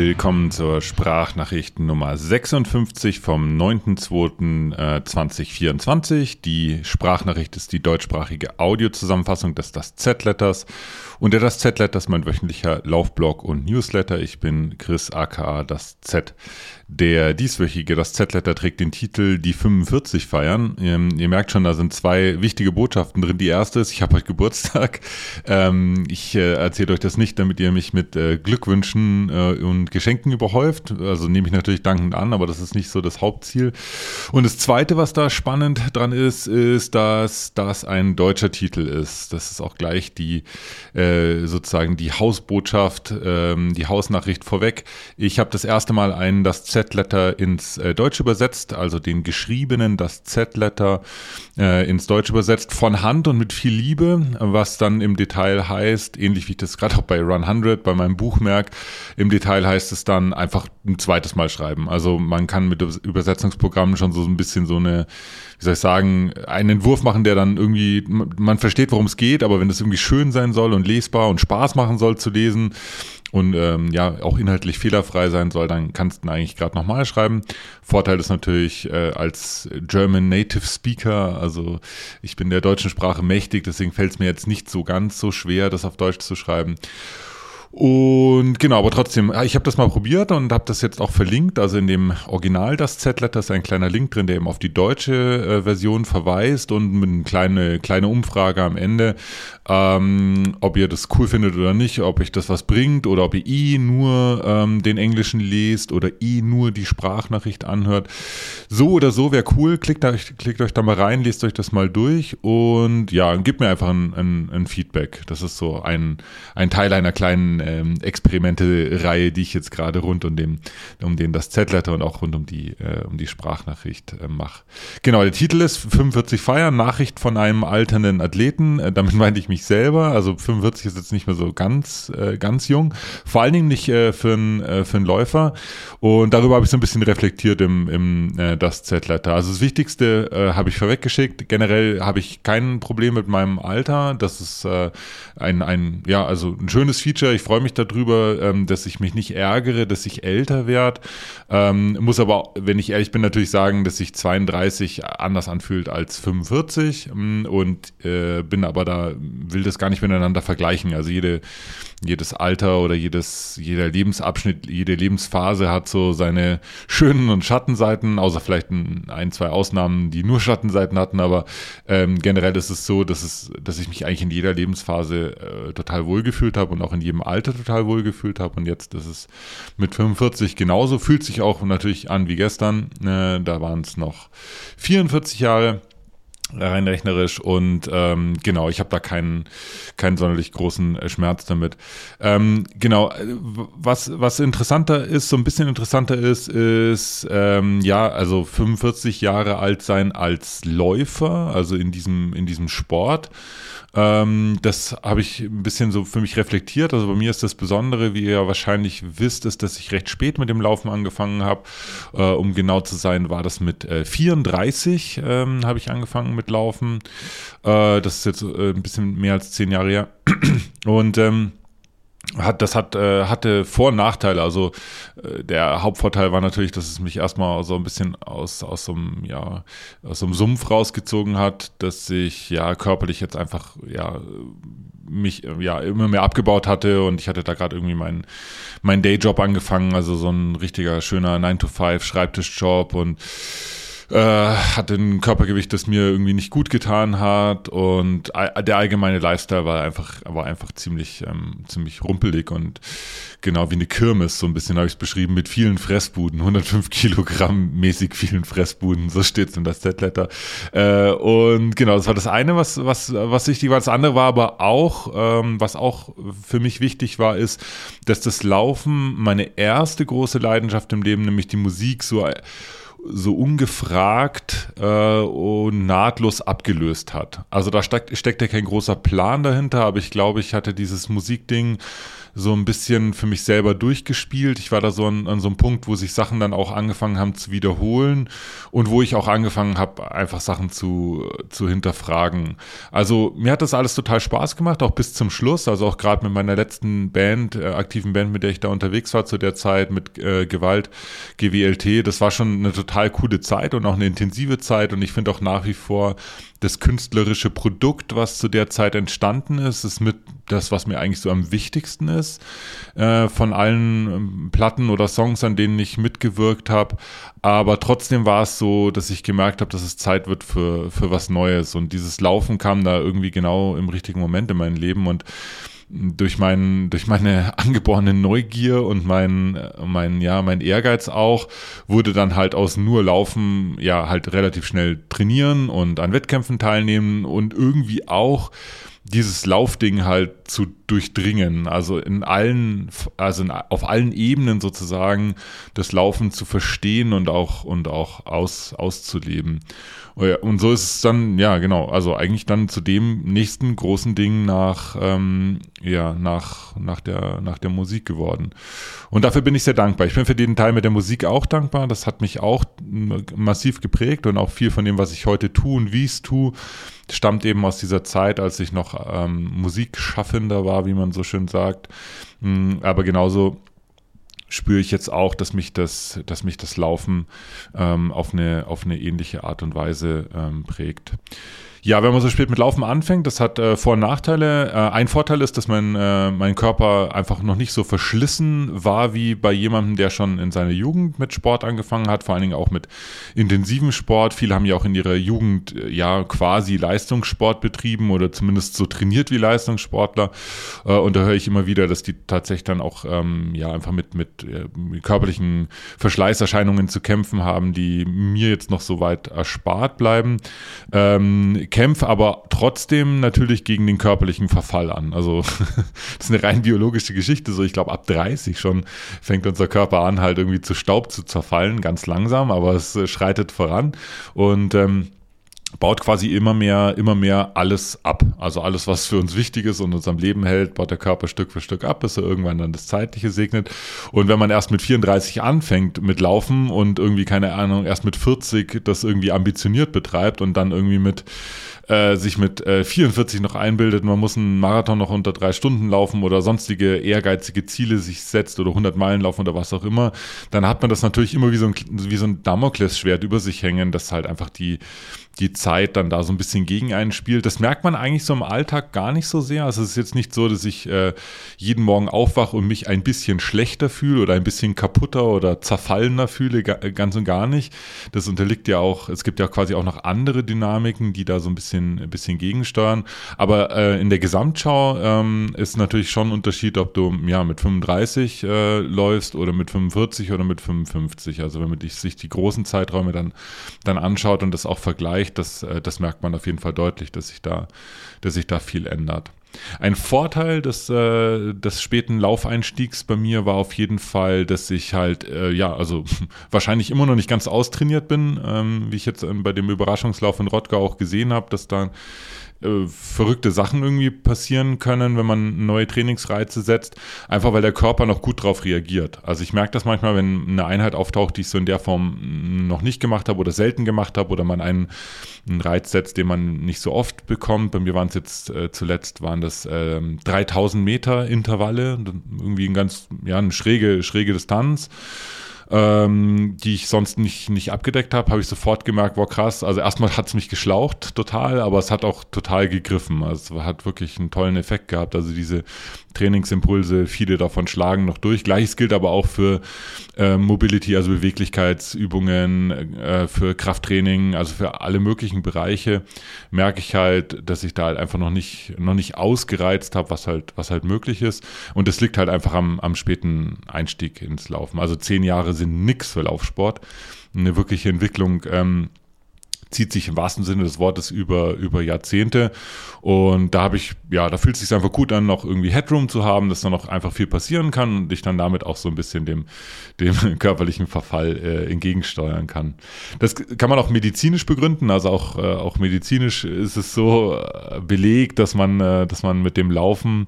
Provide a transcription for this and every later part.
Willkommen zur Sprachnachricht Nummer 56 vom 9.2.2024. Die Sprachnachricht ist die deutschsprachige Audiozusammenfassung des Das Z-Letters. Und der Das Z-Letter mein wöchentlicher Laufblog und Newsletter. Ich bin Chris aka Das Z. Der dieswöchige Das Z-Letter trägt den Titel Die 45 feiern. Ähm, ihr merkt schon, da sind zwei wichtige Botschaften drin. Die erste ist, ich habe heute Geburtstag. Ähm, ich äh, erzähle euch das nicht, damit ihr mich mit äh, Glückwünschen äh, und Geschenken überhäuft. Also nehme ich natürlich dankend an, aber das ist nicht so das Hauptziel. Und das zweite, was da spannend dran ist, ist, dass das ein deutscher Titel ist. Das ist auch gleich die äh, sozusagen die Hausbotschaft, ähm, die Hausnachricht vorweg. Ich habe das erste Mal ein das Z-Letter ins äh, Deutsche übersetzt, also den geschriebenen das Z-Letter äh, ins Deutsche übersetzt von Hand und mit viel Liebe, was dann im Detail heißt, ähnlich wie ich das gerade auch bei Run 100 bei meinem Buch merke, im Detail heißt es dann einfach ein zweites Mal schreiben. Also man kann mit Übersetzungsprogrammen schon so ein bisschen so eine wie soll ich sagen, einen Entwurf machen, der dann irgendwie, man versteht, worum es geht, aber wenn es irgendwie schön sein soll und lesbar und Spaß machen soll zu lesen und ähm, ja auch inhaltlich fehlerfrei sein soll, dann kannst du eigentlich gerade nochmal schreiben. Vorteil ist natürlich äh, als German Native Speaker, also ich bin der deutschen Sprache mächtig, deswegen fällt es mir jetzt nicht so ganz so schwer, das auf Deutsch zu schreiben. Und genau, aber trotzdem, ich habe das mal probiert und habe das jetzt auch verlinkt. Also in dem Original das Z-Letter ist ein kleiner Link drin, der eben auf die deutsche äh, Version verweist und mit einer kleine, kleine Umfrage am Ende, ähm, ob ihr das cool findet oder nicht, ob euch das was bringt oder ob ihr i nur ähm, den Englischen lest oder i nur die Sprachnachricht anhört. So oder so wäre cool. Klickt euch, klickt euch da mal rein, lest euch das mal durch und ja, gebt mir einfach ein, ein, ein Feedback. Das ist so ein, ein Teil einer kleinen ähm, Experimente-Reihe, die ich jetzt gerade rund um, dem, um den das Z-Letter und auch rund um die, äh, um die Sprachnachricht äh, mache. Genau, der Titel ist 45 Feiern, Nachricht von einem alternden Athleten. Äh, damit meinte ich mich selber. Also 45 ist jetzt nicht mehr so ganz, äh, ganz jung. Vor allen Dingen nicht äh, für, einen, äh, für einen Läufer. Und darüber habe ich so ein bisschen reflektiert im, im äh, das Z-Letter. Also das Wichtigste äh, habe ich vorweggeschickt. Generell habe ich kein Problem mit meinem Alter. Das ist äh, ein, ein, ja, also ein schönes Feature. Ich freue mich darüber, ähm, dass ich mich nicht ärgere, dass ich älter werde. Ähm, muss aber, wenn ich ehrlich bin, natürlich sagen, dass sich 32 anders anfühlt als 45 ähm, und äh, bin aber da, will das gar nicht miteinander vergleichen. Also jede, jedes Alter oder jedes, jeder Lebensabschnitt, jede Lebensphase hat so seine schönen und Schattenseiten, außer vielleicht ein, zwei Ausnahmen, die nur Schattenseiten hatten, aber ähm, generell ist es so, dass es, dass ich mich eigentlich in jeder Lebensphase äh, total wohlgefühlt habe und auch in jedem Alter total wohl gefühlt habe und jetzt ist es mit 45 genauso. Fühlt sich auch natürlich an wie gestern. Äh, da waren es noch 44 Jahre rein rechnerisch und ähm, genau, ich habe da keinen keinen sonderlich großen äh, Schmerz damit. Ähm, genau, äh, was was interessanter ist, so ein bisschen interessanter ist, ist ähm, ja, also 45 Jahre alt sein als Läufer, also in diesem in diesem Sport. Ähm, das habe ich ein bisschen so für mich reflektiert. Also bei mir ist das Besondere, wie ihr wahrscheinlich wisst, ist, dass ich recht spät mit dem Laufen angefangen habe. Äh, um genau zu sein, war das mit äh, 34 ähm, habe ich angefangen mit Laufen. Äh, das ist jetzt äh, ein bisschen mehr als zehn Jahre her. Und ähm, hat, das hat, äh, hatte Vor- und Nachteile. Also äh, der Hauptvorteil war natürlich, dass es mich erstmal so ein bisschen aus, aus, so einem, ja, aus so einem Sumpf rausgezogen hat, dass ich ja körperlich jetzt einfach ja mich ja immer mehr abgebaut hatte und ich hatte da gerade irgendwie meinen mein Dayjob angefangen, also so ein richtiger schöner 9-to-5 Schreibtischjob und äh, hatte ein Körpergewicht, das mir irgendwie nicht gut getan hat und der allgemeine Lifestyle war einfach, war einfach ziemlich, ähm, ziemlich rumpelig und genau wie eine Kirmes, so ein bisschen habe ich es beschrieben, mit vielen Fressbuden, 105 Kilogramm mäßig vielen Fressbuden, so steht es in das Deadletter. Äh, und genau, das war das eine, was, was, was wichtig war. Das andere war aber auch, ähm, was auch für mich wichtig war, ist, dass das Laufen meine erste große Leidenschaft im Leben, nämlich die Musik, so so ungefragt äh, und nahtlos abgelöst hat. Also da steckt, steckt ja kein großer Plan dahinter, aber ich glaube, ich hatte dieses Musikding so ein bisschen für mich selber durchgespielt. Ich war da so an, an, so einem Punkt, wo sich Sachen dann auch angefangen haben zu wiederholen und wo ich auch angefangen habe, einfach Sachen zu, zu hinterfragen. Also mir hat das alles total Spaß gemacht, auch bis zum Schluss. Also auch gerade mit meiner letzten Band, äh, aktiven Band, mit der ich da unterwegs war zu der Zeit, mit äh, Gewalt, GWLT. Das war schon eine total coole Zeit und auch eine intensive Zeit. Und ich finde auch nach wie vor, das künstlerische Produkt, was zu der Zeit entstanden ist, ist mit das, was mir eigentlich so am wichtigsten ist äh, von allen ähm, Platten oder Songs, an denen ich mitgewirkt habe. Aber trotzdem war es so, dass ich gemerkt habe, dass es Zeit wird für, für was Neues. Und dieses Laufen kam da irgendwie genau im richtigen Moment in mein Leben und durch meinen, durch meine angeborene Neugier und mein, mein, ja, mein Ehrgeiz auch, wurde dann halt aus nur Laufen, ja, halt relativ schnell trainieren und an Wettkämpfen teilnehmen und irgendwie auch dieses Laufding halt zu durchdringen, also in allen, also in, auf allen Ebenen sozusagen das Laufen zu verstehen und auch und auch aus, auszuleben. Oh und so ist es dann, ja, genau, also eigentlich dann zu dem nächsten großen Ding nach, ähm, ja, nach, nach der, nach der Musik geworden. Und dafür bin ich sehr dankbar. Ich bin für den Teil mit der Musik auch dankbar. Das hat mich auch massiv geprägt und auch viel von dem, was ich heute tue und wie ich es tue, stammt eben aus dieser Zeit, als ich noch ähm, Musikschaffender war, wie man so schön sagt. Mm, aber genauso spüre ich jetzt auch, dass mich das, dass mich das Laufen ähm, auf, eine, auf eine ähnliche Art und Weise ähm, prägt. Ja, wenn man so spät mit Laufen anfängt, das hat äh, Vor- und Nachteile. Äh, ein Vorteil ist, dass mein, äh, mein Körper einfach noch nicht so verschlissen war wie bei jemandem, der schon in seiner Jugend mit Sport angefangen hat, vor allen Dingen auch mit intensivem Sport. Viele haben ja auch in ihrer Jugend äh, ja quasi Leistungssport betrieben oder zumindest so trainiert wie Leistungssportler. Äh, und da höre ich immer wieder, dass die tatsächlich dann auch ähm, ja einfach mit, mit äh, körperlichen Verschleißerscheinungen zu kämpfen haben, die mir jetzt noch so weit erspart bleiben. Ähm, kämpfe aber trotzdem natürlich gegen den körperlichen Verfall an. Also das ist eine rein biologische Geschichte. So, ich glaube, ab 30 schon fängt unser Körper an, halt irgendwie zu Staub zu zerfallen, ganz langsam, aber es äh, schreitet voran. Und ähm, baut quasi immer mehr, immer mehr alles ab. Also alles, was für uns wichtig ist und uns am Leben hält, baut der Körper Stück für Stück ab, bis er irgendwann dann das Zeitliche segnet. Und wenn man erst mit 34 anfängt mit Laufen und irgendwie, keine Ahnung, erst mit 40 das irgendwie ambitioniert betreibt und dann irgendwie mit äh, sich mit äh, 44 noch einbildet, man muss einen Marathon noch unter drei Stunden laufen oder sonstige ehrgeizige Ziele sich setzt oder 100 Meilen laufen oder was auch immer, dann hat man das natürlich immer wie so ein, wie so ein Damoklesschwert über sich hängen, das halt einfach die, die Zeit dann da so ein bisschen gegen einen spielt. Das merkt man eigentlich so im Alltag gar nicht so sehr. Also es ist jetzt nicht so, dass ich äh, jeden Morgen aufwache und mich ein bisschen schlechter fühle oder ein bisschen kaputter oder zerfallener fühle, ganz und gar nicht. Das unterliegt ja auch, es gibt ja quasi auch noch andere Dynamiken, die da so ein bisschen, ein bisschen gegensteuern. Aber äh, in der Gesamtschau ähm, ist natürlich schon ein Unterschied, ob du ja mit 35 äh, läufst oder mit 45 oder mit 55. Also wenn man sich die großen Zeiträume dann, dann anschaut und das auch vergleicht, recht, das, äh, das merkt man auf jeden Fall deutlich, dass sich da, dass sich da viel ändert. Ein Vorteil des, äh, des späten Laufeinstiegs bei mir war auf jeden Fall, dass ich halt, äh, ja, also wahrscheinlich immer noch nicht ganz austrainiert bin, ähm, wie ich jetzt ähm, bei dem Überraschungslauf in Rottgau auch gesehen habe, dass da äh, verrückte Sachen irgendwie passieren können, wenn man neue Trainingsreize setzt, einfach weil der Körper noch gut drauf reagiert. Also ich merke das manchmal, wenn eine Einheit auftaucht, die ich so in der Form noch nicht gemacht habe oder selten gemacht habe oder man einen, einen Reiz setzt, den man nicht so oft bekommt. Bei mir waren es jetzt äh, zuletzt waren das äh, 3000 Meter Intervalle, irgendwie ein ganz ja eine schräge schräge Distanz ähm, die ich sonst nicht, nicht abgedeckt habe, habe ich sofort gemerkt, wow krass, also erstmal hat es mich geschlaucht total, aber es hat auch total gegriffen. Also es hat wirklich einen tollen Effekt gehabt. Also diese Trainingsimpulse, viele davon schlagen noch durch. Gleiches gilt aber auch für äh, Mobility, also Beweglichkeitsübungen, äh, für Krafttraining, also für alle möglichen Bereiche merke ich halt, dass ich da halt einfach noch nicht, noch nicht ausgereizt habe, was halt, was halt möglich ist. Und das liegt halt einfach am, am späten Einstieg ins Laufen. Also zehn Jahre sind nix für Laufsport. Eine wirkliche Entwicklung ähm, zieht sich im wahrsten Sinne des Wortes über, über Jahrzehnte. Und da habe ich, ja, da fühlt es sich einfach gut an, noch irgendwie Headroom zu haben, dass da noch einfach viel passieren kann und ich dann damit auch so ein bisschen dem, dem körperlichen Verfall äh, entgegensteuern kann. Das kann man auch medizinisch begründen. Also auch, äh, auch medizinisch ist es so äh, belegt, dass man, äh, dass man mit dem Laufen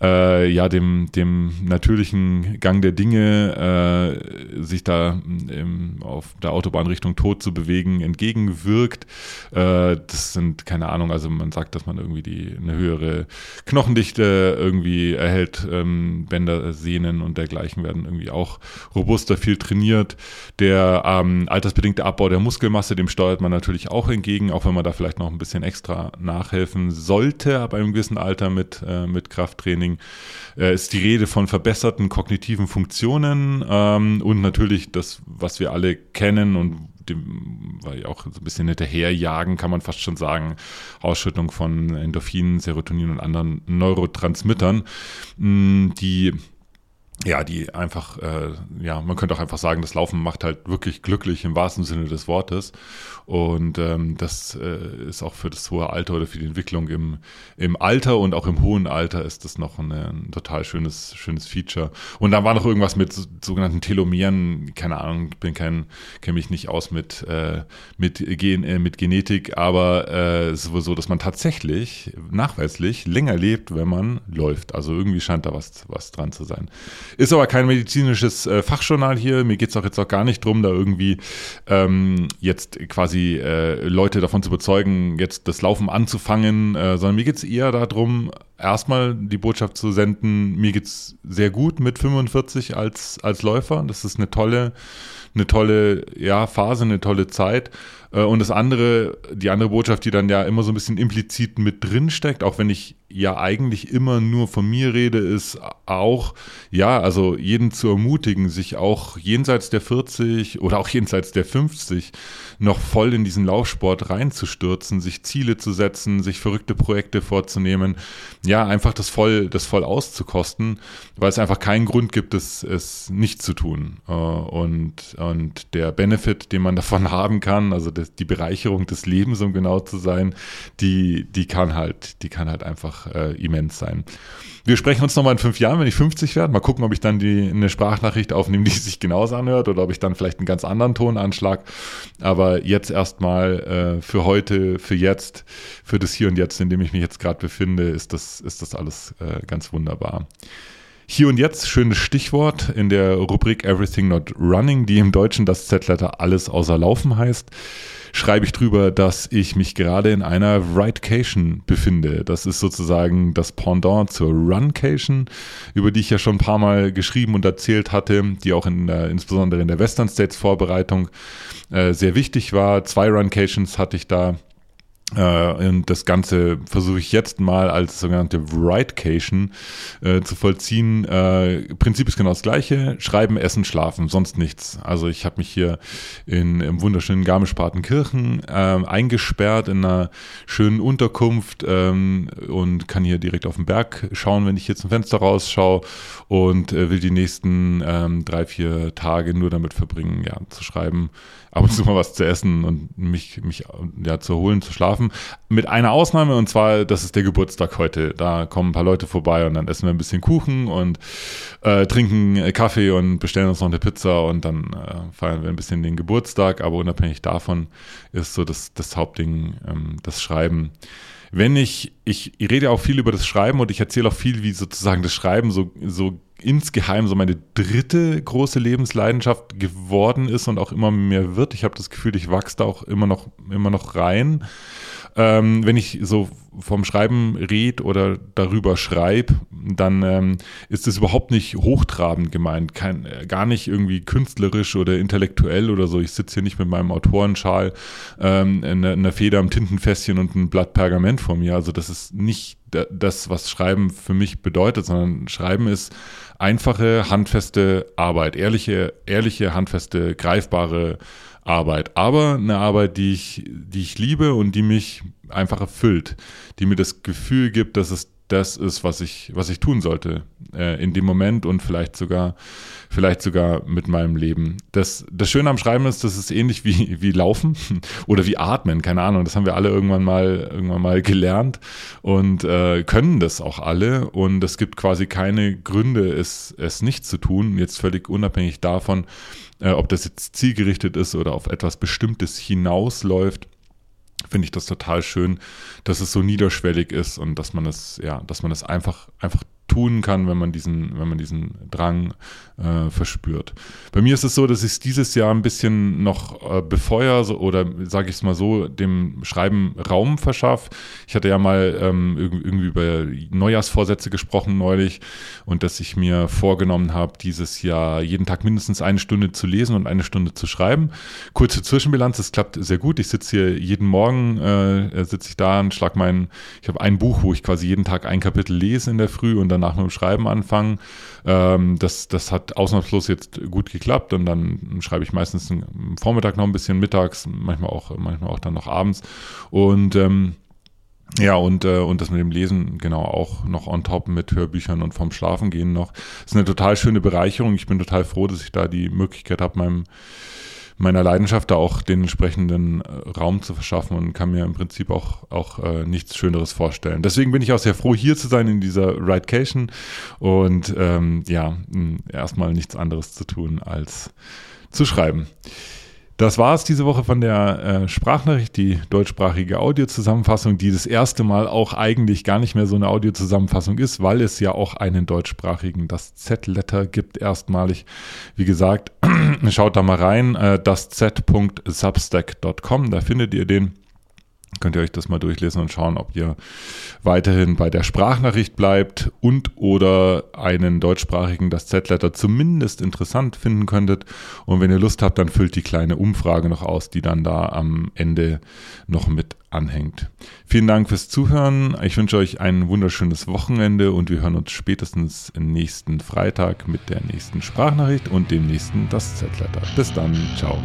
äh, ja dem, dem natürlichen Gang der Dinge, äh, sich da im, auf der Autobahn Richtung Tod zu bewegen, entgegenwirkt. Äh, das sind, keine Ahnung, also man sagt, dass man irgendwie die, eine höhere Knochendichte irgendwie erhält, ähm, Bänder, Sehnen und dergleichen werden irgendwie auch robuster, viel trainiert. Der ähm, altersbedingte Abbau der Muskelmasse, dem steuert man natürlich auch entgegen, auch wenn man da vielleicht noch ein bisschen extra nachhelfen sollte, ab einem gewissen Alter mit, äh, mit Krafttraining. Training äh, ist die Rede von verbesserten kognitiven Funktionen ähm, und natürlich das, was wir alle kennen und dem, weil auch so ein bisschen hinterherjagen, kann man fast schon sagen, Ausschüttung von Endorphinen, Serotonin und anderen Neurotransmittern, mh, die ja, die einfach, äh, ja, man könnte auch einfach sagen, das Laufen macht halt wirklich glücklich im wahrsten Sinne des Wortes. Und ähm, das äh, ist auch für das hohe Alter oder für die Entwicklung im, im Alter und auch im hohen Alter ist das noch ein, ein total schönes, schönes Feature. Und dann war noch irgendwas mit sogenannten Telomeren, keine Ahnung, bin kein, kenne mich nicht aus mit, äh, mit, Gen, äh, mit Genetik, aber äh, es ist wohl so, dass man tatsächlich nachweislich länger lebt, wenn man läuft. Also irgendwie scheint da was, was dran zu sein. Ist aber kein medizinisches äh, Fachjournal hier. Mir geht es auch jetzt auch gar nicht drum, da irgendwie ähm, jetzt quasi äh, Leute davon zu überzeugen, jetzt das Laufen anzufangen, äh, sondern mir geht es eher darum, erstmal die Botschaft zu senden, mir geht es sehr gut mit 45 als, als Läufer. Das ist eine tolle, eine tolle ja, Phase, eine tolle Zeit. Äh, und das andere, die andere Botschaft, die dann ja immer so ein bisschen implizit mit drin steckt, auch wenn ich ja eigentlich immer nur von mir rede, ist auch, ja, also jeden zu ermutigen, sich auch jenseits der 40 oder auch jenseits der 50 noch voll in diesen Laufsport reinzustürzen, sich Ziele zu setzen, sich verrückte Projekte vorzunehmen, ja, einfach das voll, das voll auszukosten, weil es einfach keinen Grund gibt, es, es nicht zu tun. Äh, und, und der Benefit, den man davon haben kann, also die Bereicherung des Lebens, um genau zu sein, die, die kann halt, die kann halt einfach äh, immens sein. Wir sprechen uns nochmal in fünf Jahren, wenn ich 50 werde. Mal gucken, ob ich dann die, eine Sprachnachricht aufnehme, die sich genauso anhört oder ob ich dann vielleicht einen ganz anderen Ton anschlag. Aber jetzt erstmal äh, für heute, für jetzt, für das Hier und Jetzt, in dem ich mich jetzt gerade befinde, ist das, ist das alles äh, ganz wunderbar. Hier und jetzt, schönes Stichwort in der Rubrik Everything Not Running, die im Deutschen das Z-Letter alles außer Laufen heißt schreibe ich drüber, dass ich mich gerade in einer Ridecation befinde. Das ist sozusagen das Pendant zur Runcation, über die ich ja schon ein paar Mal geschrieben und erzählt hatte, die auch in der, insbesondere in der Western States Vorbereitung äh, sehr wichtig war. Zwei Runcations hatte ich da äh, und das Ganze versuche ich jetzt mal als sogenannte Writecation äh, zu vollziehen. Äh, Prinzip ist genau das gleiche. Schreiben, essen, schlafen, sonst nichts. Also ich habe mich hier in, im wunderschönen Garmisch-Partenkirchen äh, eingesperrt in einer schönen Unterkunft ähm, und kann hier direkt auf den Berg schauen, wenn ich hier zum Fenster rausschaue und äh, will die nächsten ähm, drei, vier Tage nur damit verbringen, ja, zu schreiben, ab und zu mal was zu essen und mich, mich ja, zu erholen, zu schlafen. Mit einer Ausnahme, und zwar, das ist der Geburtstag heute. Da kommen ein paar Leute vorbei und dann essen wir ein bisschen Kuchen und äh, trinken Kaffee und bestellen uns noch eine Pizza und dann äh, feiern wir ein bisschen den Geburtstag. Aber unabhängig davon ist so das, das Hauptding ähm, das Schreiben wenn ich, ich rede auch viel über das Schreiben und ich erzähle auch viel, wie sozusagen das Schreiben so, so insgeheim so meine dritte große Lebensleidenschaft geworden ist und auch immer mehr wird. Ich habe das Gefühl, ich wachse da auch immer noch, immer noch rein. Ähm, wenn ich so vom Schreiben red oder darüber schreibe, dann ähm, ist es überhaupt nicht hochtrabend gemeint, kein, äh, gar nicht irgendwie künstlerisch oder intellektuell oder so. Ich sitze hier nicht mit meinem Autorenschal, ähm, einer eine Feder am Tintenfässchen und ein Blatt Pergament vor mir. Also das ist nicht das, was Schreiben für mich bedeutet, sondern Schreiben ist einfache, handfeste Arbeit, ehrliche, ehrliche, handfeste, greifbare Arbeit, aber eine Arbeit, die ich, die ich liebe und die mich einfach erfüllt, die mir das Gefühl gibt, dass es das ist, was ich, was ich tun sollte äh, in dem Moment und vielleicht sogar, vielleicht sogar mit meinem Leben. Das, das Schöne am Schreiben ist, das ist ähnlich wie, wie Laufen oder wie Atmen, keine Ahnung. Das haben wir alle irgendwann mal, irgendwann mal gelernt und äh, können das auch alle. Und es gibt quasi keine Gründe, es, es nicht zu tun. Jetzt völlig unabhängig davon, äh, ob das jetzt zielgerichtet ist oder auf etwas Bestimmtes hinausläuft finde ich das total schön, dass es so niederschwellig ist und dass man es, ja, dass man es einfach, einfach tun kann, wenn man diesen, wenn man diesen Drang äh, verspürt. Bei mir ist es so, dass ich es dieses Jahr ein bisschen noch äh, befeuere so, oder sage ich es mal so, dem Schreiben Raum verschaffe. Ich hatte ja mal ähm, irgendwie über Neujahrsvorsätze gesprochen neulich und dass ich mir vorgenommen habe, dieses Jahr jeden Tag mindestens eine Stunde zu lesen und eine Stunde zu schreiben. Kurze Zwischenbilanz, es klappt sehr gut. Ich sitze hier jeden Morgen, äh, sitze ich da und schlag mein, ich habe ein Buch, wo ich quasi jeden Tag ein Kapitel lese in der Früh und dann danach mit dem Schreiben anfangen. Ähm, das, das hat ausnahmslos jetzt gut geklappt und dann schreibe ich meistens am Vormittag noch ein bisschen, mittags, manchmal auch, manchmal auch dann noch abends. Und ähm, ja, und, äh, und das mit dem Lesen, genau, auch noch on top mit Hörbüchern und vom Schlafengehen noch. Das ist eine total schöne Bereicherung. Ich bin total froh, dass ich da die Möglichkeit habe, meinem meiner Leidenschaft da auch den entsprechenden äh, Raum zu verschaffen und kann mir im Prinzip auch, auch äh, nichts Schöneres vorstellen. Deswegen bin ich auch sehr froh, hier zu sein in dieser Ridecation und ähm, ja, erstmal nichts anderes zu tun als zu schreiben. Das war es diese Woche von der äh, Sprachnachricht, die deutschsprachige Audiozusammenfassung, die das erste Mal auch eigentlich gar nicht mehr so eine Audiozusammenfassung ist, weil es ja auch einen deutschsprachigen, das Z-Letter gibt erstmalig. Wie gesagt, schaut da mal rein, äh, das z.substack.com, da findet ihr den könnt ihr euch das mal durchlesen und schauen, ob ihr weiterhin bei der Sprachnachricht bleibt und oder einen deutschsprachigen das Z-Letter zumindest interessant finden könntet. Und wenn ihr Lust habt, dann füllt die kleine Umfrage noch aus, die dann da am Ende noch mit anhängt. Vielen Dank fürs Zuhören. Ich wünsche euch ein wunderschönes Wochenende und wir hören uns spätestens nächsten Freitag mit der nächsten Sprachnachricht und dem nächsten das Z-Letter. Bis dann. Ciao.